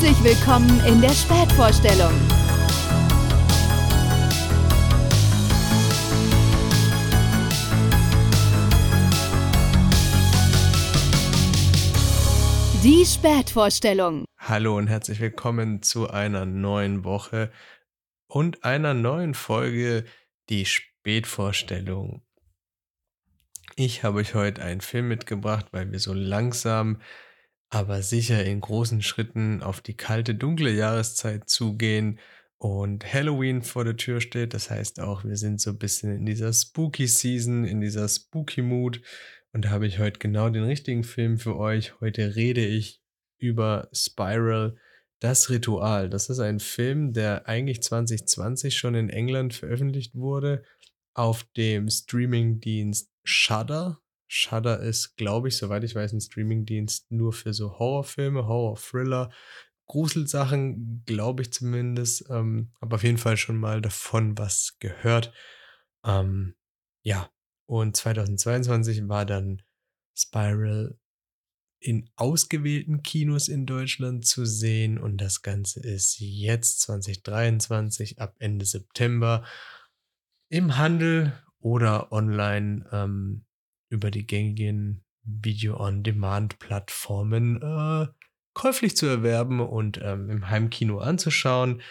Herzlich willkommen in der Spätvorstellung. Die Spätvorstellung. Hallo und herzlich willkommen zu einer neuen Woche und einer neuen Folge Die Spätvorstellung. Ich habe euch heute einen Film mitgebracht, weil wir so langsam, aber sicher in großen Schritten auf die kalte, dunkle Jahreszeit zugehen und Halloween vor der Tür steht. Das heißt auch, wir sind so ein bisschen in dieser Spooky Season, in dieser Spooky Mood. Und da habe ich heute genau den richtigen Film für euch. Heute rede ich über Spiral, das Ritual. Das ist ein Film, der eigentlich 2020 schon in England veröffentlicht wurde auf dem Streamingdienst Shudder. Shudder ist, glaube ich, soweit ich weiß, ein Streamingdienst nur für so Horrorfilme, Horror-Thriller, Gruselsachen, glaube ich zumindest. Ähm, habe auf jeden Fall schon mal davon was gehört. Ähm, ja, und 2022 war dann Spiral in ausgewählten Kinos in Deutschland zu sehen und das Ganze ist jetzt 2023 ab Ende September im Handel oder online ähm, über die gängigen Video-on-Demand-Plattformen äh, käuflich zu erwerben und ähm, im Heimkino anzuschauen.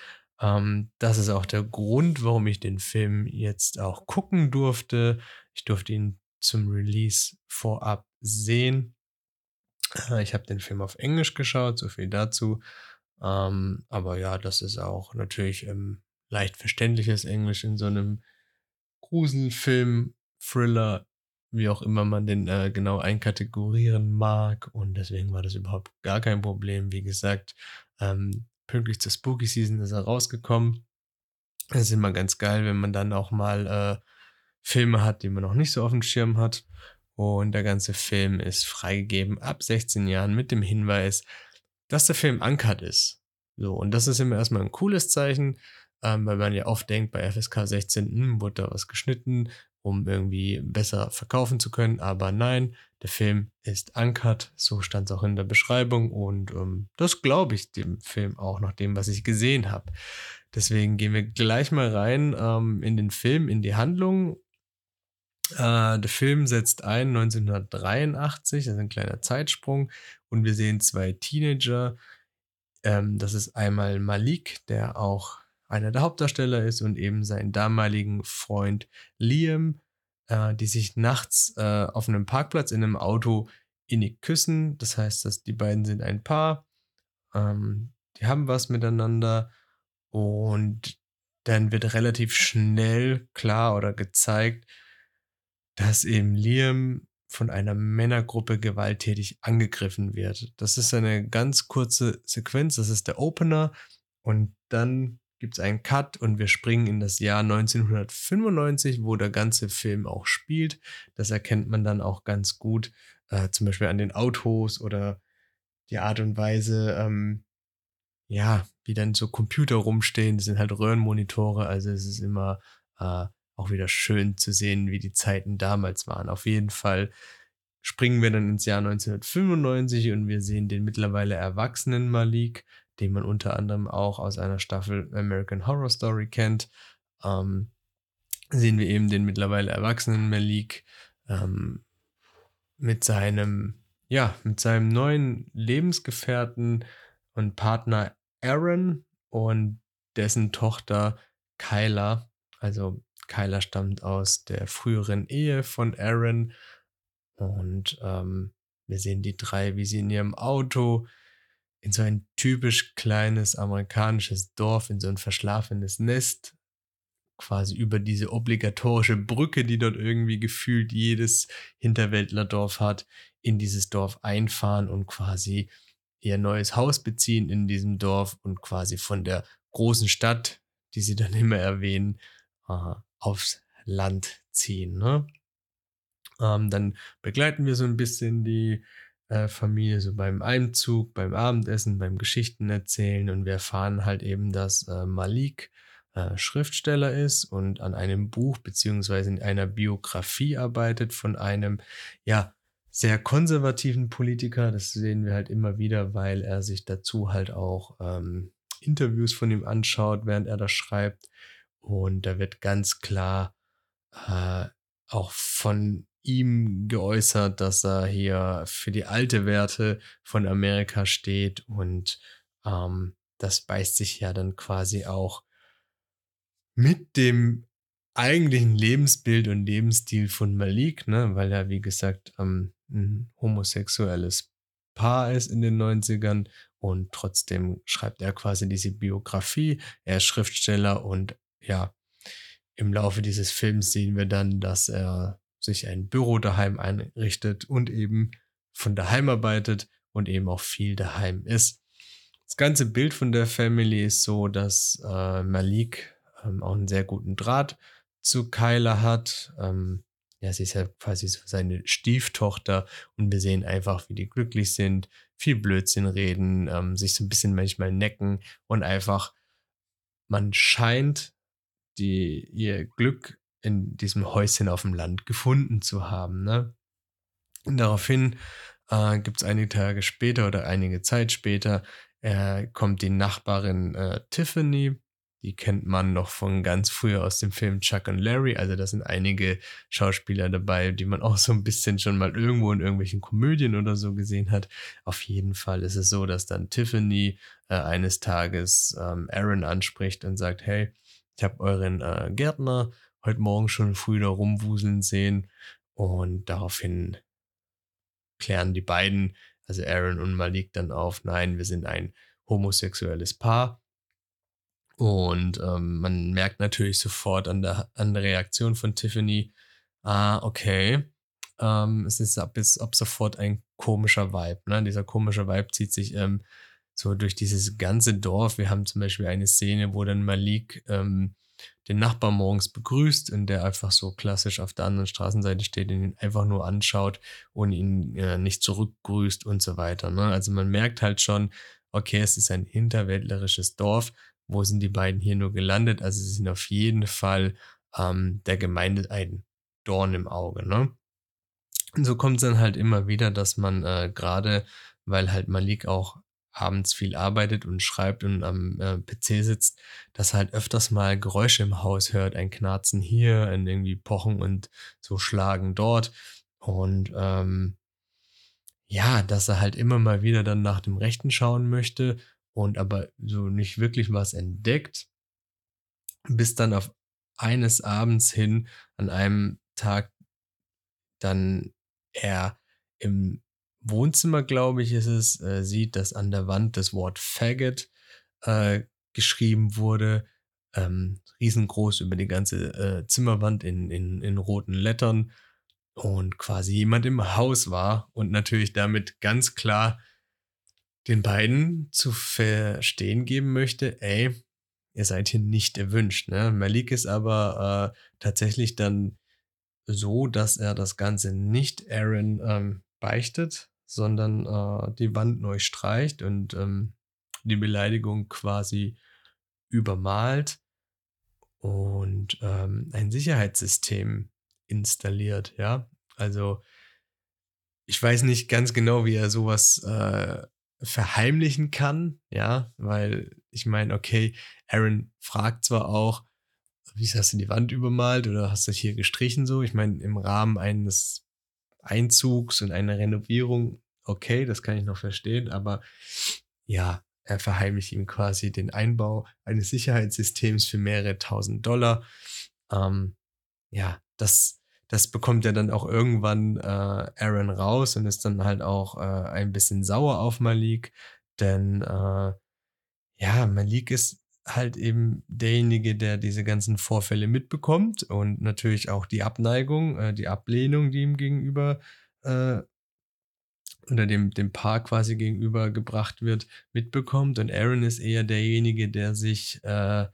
Ähm, das ist auch der Grund, warum ich den Film jetzt auch gucken durfte. Ich durfte ihn zum Release vorab sehen. Äh, ich habe den Film auf Englisch geschaut, so viel dazu. Ähm, aber ja, das ist auch natürlich ähm, leicht verständliches Englisch in so einem Gruselfilm, Thriller, wie auch immer man den äh, genau einkategorieren mag. Und deswegen war das überhaupt gar kein Problem. Wie gesagt, ähm, pünktlich zur Spooky Season ist er rausgekommen. Das ist immer ganz geil, wenn man dann auch mal äh, Filme hat, die man noch nicht so auf dem Schirm hat. Und der ganze Film ist freigegeben ab 16 Jahren mit dem Hinweis, dass der Film ankert ist. So, und das ist immer erstmal ein cooles Zeichen ähm, weil man ja oft denkt, bei FSK 16 hm, wurde da was geschnitten, um irgendwie besser verkaufen zu können. Aber nein, der Film ist uncut, so stand es auch in der Beschreibung und ähm, das glaube ich dem Film auch nach dem, was ich gesehen habe. Deswegen gehen wir gleich mal rein ähm, in den Film, in die Handlung. Äh, der Film setzt ein 1983, das ist ein kleiner Zeitsprung und wir sehen zwei Teenager. Ähm, das ist einmal Malik, der auch einer der Hauptdarsteller ist und eben seinen damaligen Freund Liam, äh, die sich nachts äh, auf einem Parkplatz in einem Auto innig küssen. Das heißt, dass die beiden sind ein Paar, ähm, die haben was miteinander und dann wird relativ schnell klar oder gezeigt, dass eben Liam von einer Männergruppe gewalttätig angegriffen wird. Das ist eine ganz kurze Sequenz, das ist der Opener und dann gibt es einen Cut und wir springen in das Jahr 1995, wo der ganze Film auch spielt. Das erkennt man dann auch ganz gut, äh, zum Beispiel an den Autos oder die Art und Weise, ähm, ja, wie dann so Computer rumstehen. Das sind halt Röhrenmonitore, also es ist immer äh, auch wieder schön zu sehen, wie die Zeiten damals waren. Auf jeden Fall springen wir dann ins Jahr 1995 und wir sehen den mittlerweile erwachsenen Malik, den man unter anderem auch aus einer Staffel American Horror Story kennt. Ähm, sehen wir eben den mittlerweile erwachsenen Malik ähm, mit seinem, ja, mit seinem neuen Lebensgefährten und Partner Aaron und dessen Tochter Kyla. Also Kyla stammt aus der früheren Ehe von Aaron und ähm, wir sehen die drei, wie sie in ihrem Auto in so ein typisch kleines amerikanisches Dorf, in so ein verschlafenes Nest, quasi über diese obligatorische Brücke, die dort irgendwie gefühlt jedes Hinterwäldlerdorf hat, in dieses Dorf einfahren und quasi ihr neues Haus beziehen in diesem Dorf und quasi von der großen Stadt, die sie dann immer erwähnen, äh, aufs Land ziehen. Ne? Ähm, dann begleiten wir so ein bisschen die äh, Familie so beim Einzug, beim Abendessen, beim Geschichten erzählen und wir erfahren halt eben, dass äh, Malik äh, Schriftsteller ist und an einem Buch beziehungsweise in einer Biografie arbeitet von einem, ja, sehr konservativen Politiker. Das sehen wir halt immer wieder, weil er sich dazu halt auch ähm, Interviews von ihm anschaut, während er das schreibt. Und da wird ganz klar äh, auch von ihm geäußert, dass er hier für die alte Werte von Amerika steht und ähm, das beißt sich ja dann quasi auch mit dem eigentlichen Lebensbild und Lebensstil von Malik, ne, weil er, wie gesagt, ähm, ein homosexuelles Paar ist in den 90ern und trotzdem schreibt er quasi diese Biografie. Er ist Schriftsteller und ja, im Laufe dieses Films sehen wir dann, dass er sich ein Büro daheim einrichtet und eben von daheim arbeitet und eben auch viel daheim ist. Das ganze Bild von der Family ist so, dass äh, Malik ähm, auch einen sehr guten Draht zu Kyla hat. Ähm, ja, sie ist ja quasi so seine Stieftochter und wir sehen einfach, wie die glücklich sind, viel Blödsinn reden, ähm, sich so ein bisschen manchmal necken und einfach, man scheint die, ihr Glück in diesem Häuschen auf dem Land gefunden zu haben. Ne? Und daraufhin äh, gibt es einige Tage später oder einige Zeit später, äh, kommt die Nachbarin äh, Tiffany, die kennt man noch von ganz früher aus dem Film Chuck und Larry. Also da sind einige Schauspieler dabei, die man auch so ein bisschen schon mal irgendwo in irgendwelchen Komödien oder so gesehen hat. Auf jeden Fall ist es so, dass dann Tiffany äh, eines Tages ähm, Aaron anspricht und sagt, hey, ich habe euren äh, Gärtner heute Morgen schon früh da rumwuseln sehen. Und daraufhin klären die beiden, also Aaron und Malik, dann auf, nein, wir sind ein homosexuelles Paar. Und ähm, man merkt natürlich sofort an der, an der Reaktion von Tiffany, ah, okay, ähm, es ist ab, ist ab sofort ein komischer Vibe. Ne? Dieser komische Vibe zieht sich ähm, so durch dieses ganze Dorf. Wir haben zum Beispiel eine Szene, wo dann Malik ähm, den Nachbar morgens begrüßt und der einfach so klassisch auf der anderen Straßenseite steht und ihn einfach nur anschaut und ihn äh, nicht zurückgrüßt und so weiter. Ne? Also man merkt halt schon, okay, es ist ein hinterwäldlerisches Dorf. Wo sind die beiden hier nur gelandet? Also sie sind auf jeden Fall ähm, der Gemeinde ein Dorn im Auge. Ne? Und so kommt es dann halt immer wieder, dass man äh, gerade, weil halt Malik auch abends viel arbeitet und schreibt und am äh, PC sitzt, dass er halt öfters mal Geräusche im Haus hört, ein Knarzen hier, ein irgendwie Pochen und so Schlagen dort. Und ähm, ja, dass er halt immer mal wieder dann nach dem Rechten schauen möchte und aber so nicht wirklich was entdeckt, bis dann auf eines Abends hin an einem Tag dann er im Wohnzimmer, glaube ich, ist es, äh, sieht, dass an der Wand das Wort Faggot äh, geschrieben wurde. Ähm, riesengroß über die ganze äh, Zimmerwand in, in, in roten Lettern und quasi jemand im Haus war und natürlich damit ganz klar den beiden zu verstehen geben möchte, ey, ihr seid hier nicht erwünscht. Ne? Malik ist aber äh, tatsächlich dann so, dass er das Ganze nicht Aaron ähm, beichtet, sondern äh, die Wand neu streicht und ähm, die Beleidigung quasi übermalt und ähm, ein Sicherheitssystem installiert, ja. Also ich weiß nicht ganz genau, wie er sowas äh, verheimlichen kann, ja, weil ich meine, okay, Aaron fragt zwar auch, wie hast du die Wand übermalt oder hast du hier gestrichen so? Ich meine, im Rahmen eines Einzugs und einer Renovierung, okay, das kann ich noch verstehen, aber ja, er verheimlicht ihm quasi den Einbau eines Sicherheitssystems für mehrere tausend Dollar. Ähm, ja, das, das bekommt ja dann auch irgendwann äh, Aaron raus und ist dann halt auch äh, ein bisschen sauer auf Malik, denn äh, ja, Malik ist halt eben derjenige, der diese ganzen Vorfälle mitbekommt und natürlich auch die Abneigung, äh, die Ablehnung, die ihm gegenüber äh, oder dem, dem Paar quasi gegenüber gebracht wird, mitbekommt. Und Aaron ist eher derjenige, der sich äh,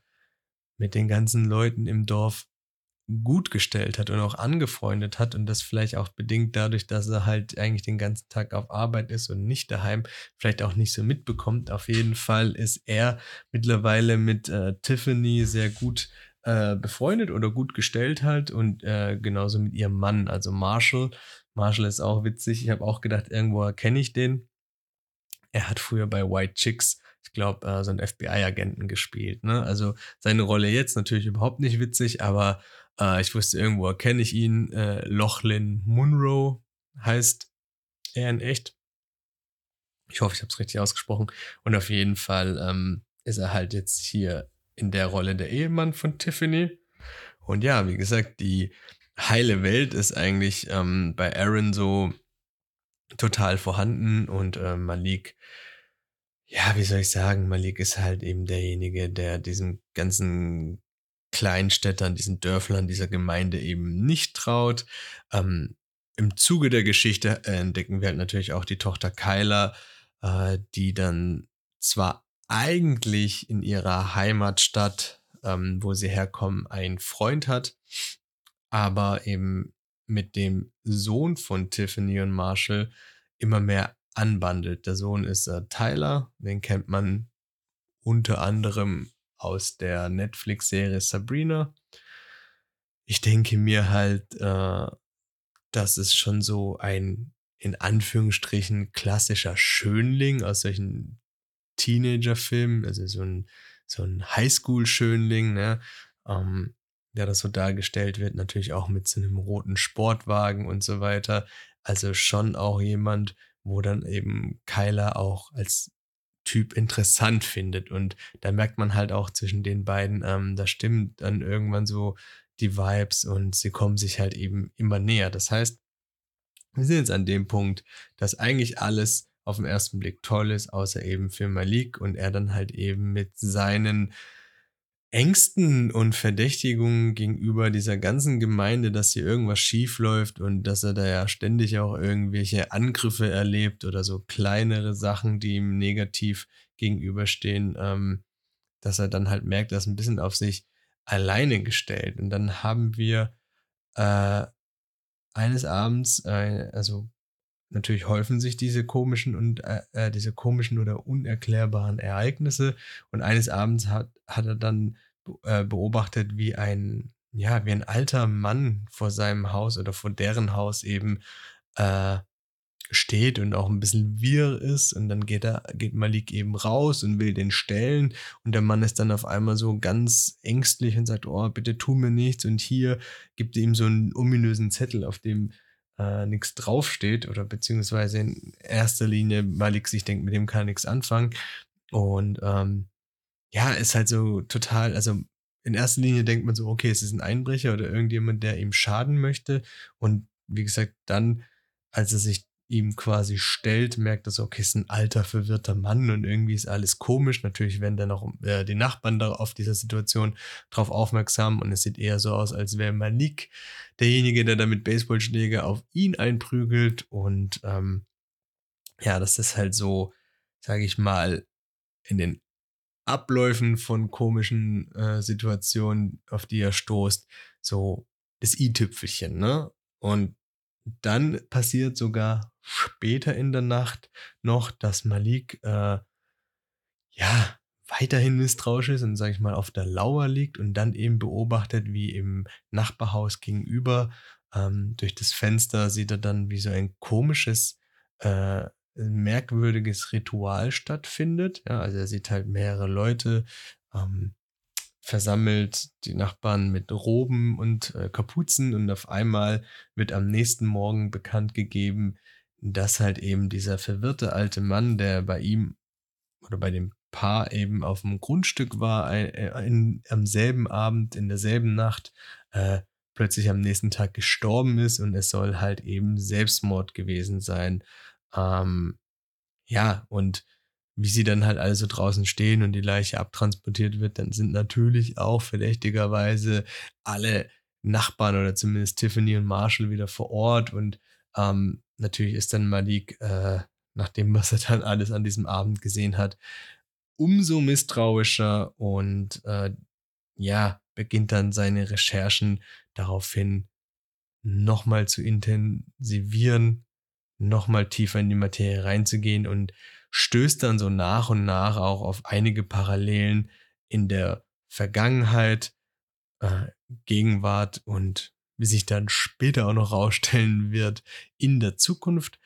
mit den ganzen Leuten im Dorf gut gestellt hat und auch angefreundet hat und das vielleicht auch bedingt dadurch, dass er halt eigentlich den ganzen Tag auf Arbeit ist und nicht daheim, vielleicht auch nicht so mitbekommt. Auf jeden Fall ist er mittlerweile mit äh, Tiffany sehr gut äh, befreundet oder gut gestellt halt und äh, genauso mit ihrem Mann, also Marshall. Marshall ist auch witzig. Ich habe auch gedacht, irgendwo kenne ich den. Er hat früher bei White Chicks, ich glaube, äh, so einen FBI-Agenten gespielt. Ne? Also seine Rolle jetzt natürlich überhaupt nicht witzig, aber äh, ich wusste, irgendwo erkenne ich ihn. Äh, Lochlin Munro heißt er in echt. Ich hoffe, ich habe es richtig ausgesprochen. Und auf jeden Fall ähm, ist er halt jetzt hier in der Rolle der Ehemann von Tiffany. Und ja, wie gesagt, die heile Welt ist eigentlich ähm, bei Aaron so total vorhanden und äh, Malik, ja, wie soll ich sagen, Malik ist halt eben derjenige, der diesen ganzen Kleinstädtern, diesen Dörflern, dieser Gemeinde eben nicht traut. Ähm, Im Zuge der Geschichte entdecken wir halt natürlich auch die Tochter Kyla, äh, die dann zwar eigentlich in ihrer Heimatstadt, ähm, wo sie herkommen, einen Freund hat, aber eben mit dem Sohn von Tiffany und Marshall immer mehr anbandelt. Der Sohn ist äh, Tyler, den kennt man unter anderem aus der Netflix-Serie Sabrina. Ich denke mir halt, äh, das ist schon so ein in Anführungsstrichen klassischer Schönling aus solchen Teenager-Filmen, also so ein, so ein Highschool-Schönling, ne? Ähm, der das so dargestellt wird, natürlich auch mit so einem roten Sportwagen und so weiter. Also schon auch jemand, wo dann eben Kyler auch als Typ interessant findet. Und da merkt man halt auch zwischen den beiden, ähm, da stimmt dann irgendwann so die Vibes und sie kommen sich halt eben immer näher. Das heißt, wir sind jetzt an dem Punkt, dass eigentlich alles auf den ersten Blick toll ist, außer eben für Malik und er dann halt eben mit seinen Ängsten und Verdächtigungen gegenüber dieser ganzen Gemeinde, dass hier irgendwas schief läuft und dass er da ja ständig auch irgendwelche Angriffe erlebt oder so kleinere Sachen, die ihm negativ gegenüberstehen, ähm, dass er dann halt merkt, dass ein bisschen auf sich alleine gestellt. Und dann haben wir äh, eines Abends, äh, also natürlich häufen sich diese komischen und äh, äh, diese komischen oder unerklärbaren Ereignisse. Und eines Abends hat, hat er dann äh, beobachtet, wie ein, ja, wie ein alter Mann vor seinem Haus oder vor deren Haus eben äh, steht und auch ein bisschen wirr ist. Und dann geht er, geht Malik eben raus und will den stellen. Und der Mann ist dann auf einmal so ganz ängstlich und sagt, oh, bitte tu mir nichts. Und hier gibt er ihm so einen ominösen Zettel, auf dem äh, nichts draufsteht oder beziehungsweise in erster Linie Malik sich denkt, mit dem kann er nichts anfangen. Und ähm, ja, ist halt so total, also in erster Linie denkt man so, okay, es ist ein Einbrecher oder irgendjemand, der ihm schaden möchte. Und wie gesagt, dann, als er sich ihm quasi stellt, merkt er so, okay, ist ein alter, verwirrter Mann und irgendwie ist alles komisch. Natürlich werden dann auch äh, die Nachbarn da auf dieser Situation drauf aufmerksam und es sieht eher so aus, als wäre Malik derjenige, der da mit Baseballschläger auf ihn einprügelt und ähm, ja, das ist halt so, sage ich mal, in den Abläufen von komischen äh, Situationen, auf die er stoßt, so das i-Tüpfelchen, ne? Und dann passiert sogar später in der Nacht noch, dass Malik äh, ja weiterhin misstrauisch ist und sag ich mal auf der Lauer liegt und dann eben beobachtet, wie im Nachbarhaus gegenüber ähm, durch das Fenster sieht er dann, wie so ein komisches, äh, merkwürdiges Ritual stattfindet. Ja, also er sieht halt mehrere Leute ähm, versammelt die Nachbarn mit Roben und äh, Kapuzen und auf einmal wird am nächsten Morgen bekannt gegeben, dass halt eben dieser verwirrte alte Mann, der bei ihm oder bei dem Paar eben auf dem Grundstück war, ein, äh, in, am selben Abend, in derselben Nacht, äh, plötzlich am nächsten Tag gestorben ist und es soll halt eben Selbstmord gewesen sein. Ähm, ja, und wie sie dann halt alle so draußen stehen und die Leiche abtransportiert wird, dann sind natürlich auch verdächtigerweise alle Nachbarn oder zumindest Tiffany und Marshall wieder vor Ort und ähm, natürlich ist dann Malik, äh, nach dem, was er dann alles an diesem Abend gesehen hat, umso misstrauischer und äh, ja, beginnt dann seine Recherchen daraufhin nochmal zu intensivieren, nochmal tiefer in die Materie reinzugehen und stößt dann so nach und nach auch auf einige Parallelen in der Vergangenheit, äh, Gegenwart und wie sich dann später auch noch rausstellen wird in der Zukunft.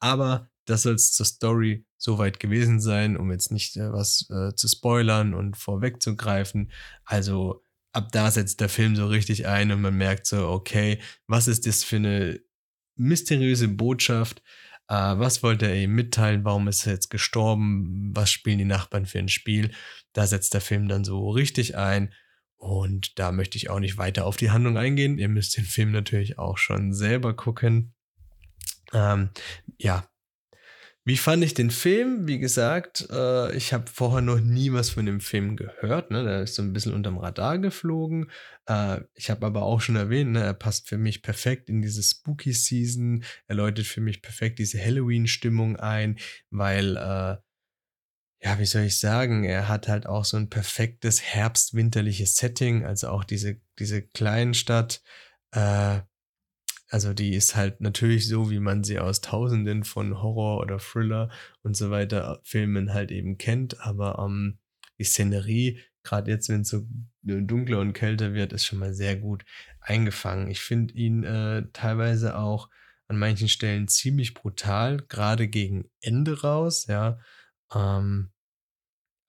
Aber das soll es zur Story soweit gewesen sein, um jetzt nicht äh, was äh, zu spoilern und vorwegzugreifen. Also ab da setzt der Film so richtig ein und man merkt so, okay, was ist das für eine mysteriöse Botschaft? Äh, was wollte er ihm mitteilen? Warum ist er jetzt gestorben? Was spielen die Nachbarn für ein Spiel? Da setzt der Film dann so richtig ein. Und da möchte ich auch nicht weiter auf die Handlung eingehen. Ihr müsst den Film natürlich auch schon selber gucken. Ähm, ja, wie fand ich den Film? Wie gesagt, äh, ich habe vorher noch nie was von dem Film gehört. Ne? Der ist so ein bisschen unterm Radar geflogen. Äh, ich habe aber auch schon erwähnt, ne? er passt für mich perfekt in diese Spooky Season. Er läutet für mich perfekt diese Halloween-Stimmung ein, weil, äh, wie soll ich sagen, er hat halt auch so ein perfektes herbst-winterliches Setting. Also auch diese, diese Kleinstadt. Äh, also die ist halt natürlich so, wie man sie aus Tausenden von Horror- oder Thriller und so weiter Filmen halt eben kennt. Aber ähm, die Szenerie, gerade jetzt, wenn es so dunkler und kälter wird, ist schon mal sehr gut eingefangen. Ich finde ihn äh, teilweise auch an manchen Stellen ziemlich brutal, gerade gegen Ende raus, ja. Ähm,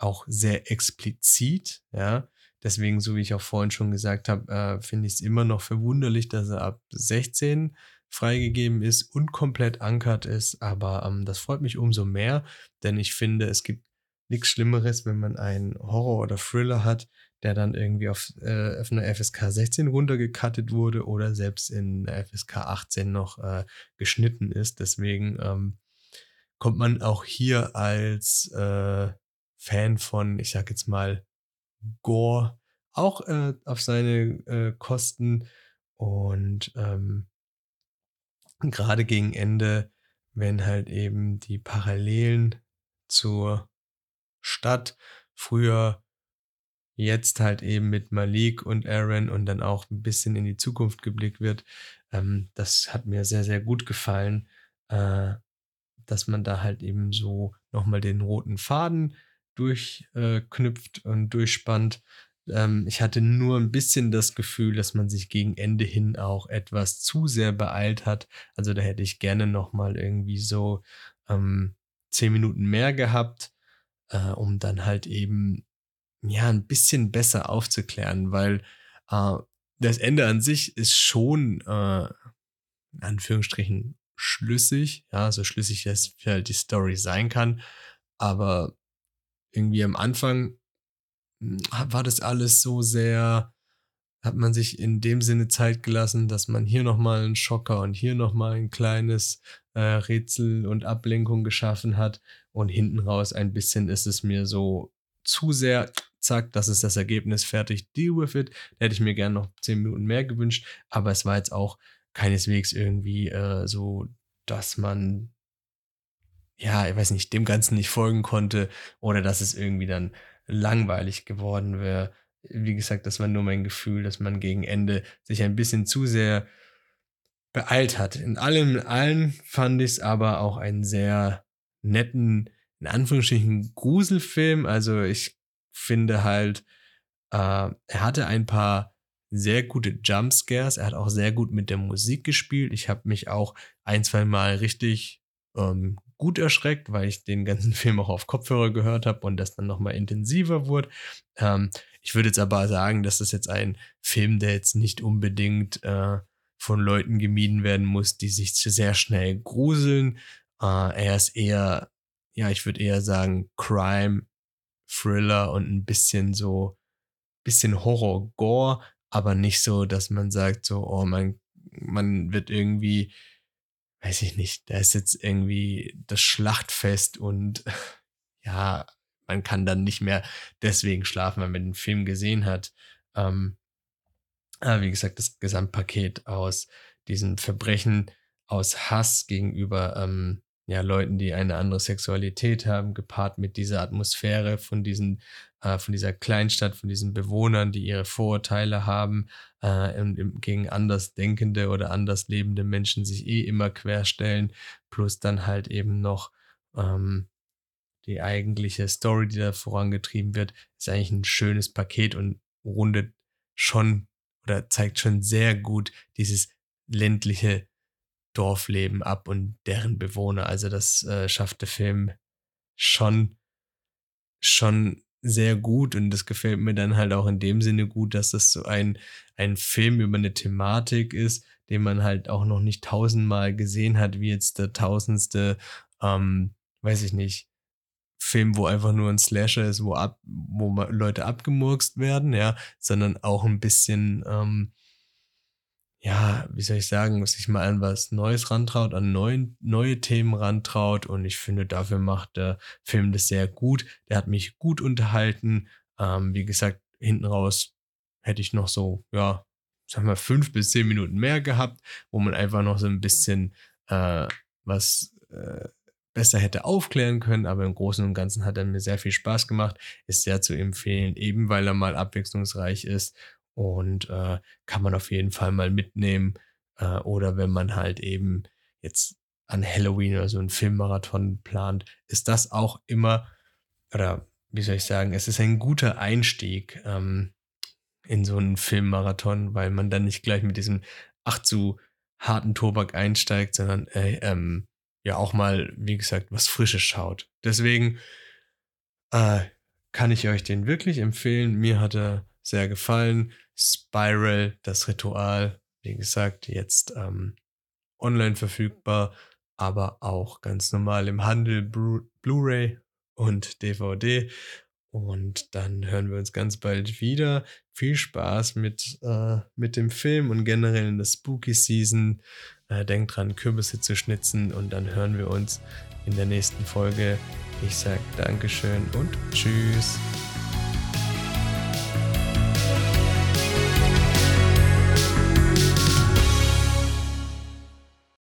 auch sehr explizit, ja. Deswegen, so wie ich auch vorhin schon gesagt habe, äh, finde ich es immer noch verwunderlich, dass er ab 16 freigegeben ist und komplett ankert ist. Aber ähm, das freut mich umso mehr, denn ich finde, es gibt nichts Schlimmeres, wenn man einen Horror oder Thriller hat, der dann irgendwie auf, äh, auf einer FSK 16 runtergekattet wurde oder selbst in FSK 18 noch äh, geschnitten ist. Deswegen ähm, kommt man auch hier als äh, Fan von, ich sag jetzt mal, Gore auch äh, auf seine äh, Kosten und ähm, gerade gegen Ende, wenn halt eben die Parallelen zur Stadt früher jetzt halt eben mit Malik und Aaron und dann auch ein bisschen in die Zukunft geblickt wird. Ähm, das hat mir sehr, sehr gut gefallen, äh, dass man da halt eben so nochmal den roten Faden durchknüpft äh, und durchspannt. Ähm, ich hatte nur ein bisschen das Gefühl, dass man sich gegen Ende hin auch etwas zu sehr beeilt hat. Also da hätte ich gerne noch mal irgendwie so ähm, zehn Minuten mehr gehabt, äh, um dann halt eben ja ein bisschen besser aufzuklären, weil äh, das Ende an sich ist schon äh, in Anführungsstrichen schlüssig, ja, so schlüssig es halt die Story sein kann, aber irgendwie am Anfang hm, war das alles so sehr, hat man sich in dem Sinne Zeit gelassen, dass man hier nochmal einen Schocker und hier nochmal ein kleines äh, Rätsel und Ablenkung geschaffen hat. Und hinten raus ein bisschen ist es mir so zu sehr, zack, das ist das Ergebnis, fertig, deal with it. Da hätte ich mir gerne noch zehn Minuten mehr gewünscht, aber es war jetzt auch keineswegs irgendwie äh, so, dass man ja, ich weiß nicht, dem Ganzen nicht folgen konnte oder dass es irgendwie dann langweilig geworden wäre. Wie gesagt, das war nur mein Gefühl, dass man gegen Ende sich ein bisschen zu sehr beeilt hat. In allem, in allen fand ich es aber auch einen sehr netten, in Anführungsstrichen, Gruselfilm. Also ich finde halt, äh, er hatte ein paar sehr gute Jumpscares. Er hat auch sehr gut mit der Musik gespielt. Ich habe mich auch ein, zwei Mal richtig ähm, gut erschreckt, weil ich den ganzen Film auch auf Kopfhörer gehört habe und das dann nochmal intensiver wurde. Ähm, ich würde jetzt aber sagen, dass das jetzt ein Film, der jetzt nicht unbedingt äh, von Leuten gemieden werden muss, die sich sehr schnell gruseln. Äh, er ist eher, ja, ich würde eher sagen, Crime, Thriller und ein bisschen so, bisschen Horror-Gore, aber nicht so, dass man sagt, so, oh, man, man wird irgendwie weiß ich nicht, da ist jetzt irgendwie das Schlachtfest und ja, man kann dann nicht mehr deswegen schlafen, weil man den Film gesehen hat. Ähm, aber wie gesagt, das Gesamtpaket aus diesen Verbrechen, aus Hass gegenüber ähm, ja, Leuten, die eine andere Sexualität haben, gepaart mit dieser Atmosphäre von diesen, äh, von dieser Kleinstadt, von diesen Bewohnern, die ihre Vorurteile haben äh, und gegen anders denkende oder anders lebende Menschen sich eh immer querstellen, plus dann halt eben noch ähm, die eigentliche Story, die da vorangetrieben wird, ist eigentlich ein schönes Paket und rundet schon oder zeigt schon sehr gut dieses ländliche Dorfleben ab und deren Bewohner. Also das äh, schafft der Film schon, schon sehr gut und das gefällt mir dann halt auch in dem Sinne gut, dass das so ein, ein Film über eine Thematik ist, den man halt auch noch nicht tausendmal gesehen hat, wie jetzt der tausendste, ähm, weiß ich nicht, Film, wo einfach nur ein Slasher ist, wo, ab, wo Leute abgemurkst werden, ja, sondern auch ein bisschen, ähm, ja, wie soll ich sagen, sich mal an was Neues rantraut, an neuen, neue Themen rantraut. Und ich finde, dafür macht der Film das sehr gut. Der hat mich gut unterhalten. Ähm, wie gesagt, hinten raus hätte ich noch so, ja, sagen wir, fünf bis zehn Minuten mehr gehabt, wo man einfach noch so ein bisschen äh, was äh, besser hätte aufklären können, aber im Großen und Ganzen hat er mir sehr viel Spaß gemacht, ist sehr zu empfehlen, eben weil er mal abwechslungsreich ist und äh, kann man auf jeden Fall mal mitnehmen. Äh, oder wenn man halt eben jetzt an Halloween oder so einen Filmmarathon plant, ist das auch immer, oder wie soll ich sagen, es ist ein guter Einstieg ähm, in so einen Filmmarathon, weil man dann nicht gleich mit diesem ach zu harten Tobak einsteigt, sondern äh, ähm, ja auch mal, wie gesagt, was Frisches schaut. Deswegen äh, kann ich euch den wirklich empfehlen. Mir hat er sehr gefallen. Spiral, das Ritual, wie gesagt, jetzt ähm, online verfügbar, aber auch ganz normal im Handel Blu-ray und DVD. Und dann hören wir uns ganz bald wieder. Viel Spaß mit, äh, mit dem Film und generell in der Spooky Season. Äh, denkt dran, Kürbisse zu schnitzen und dann hören wir uns in der nächsten Folge. Ich sage Dankeschön und Tschüss.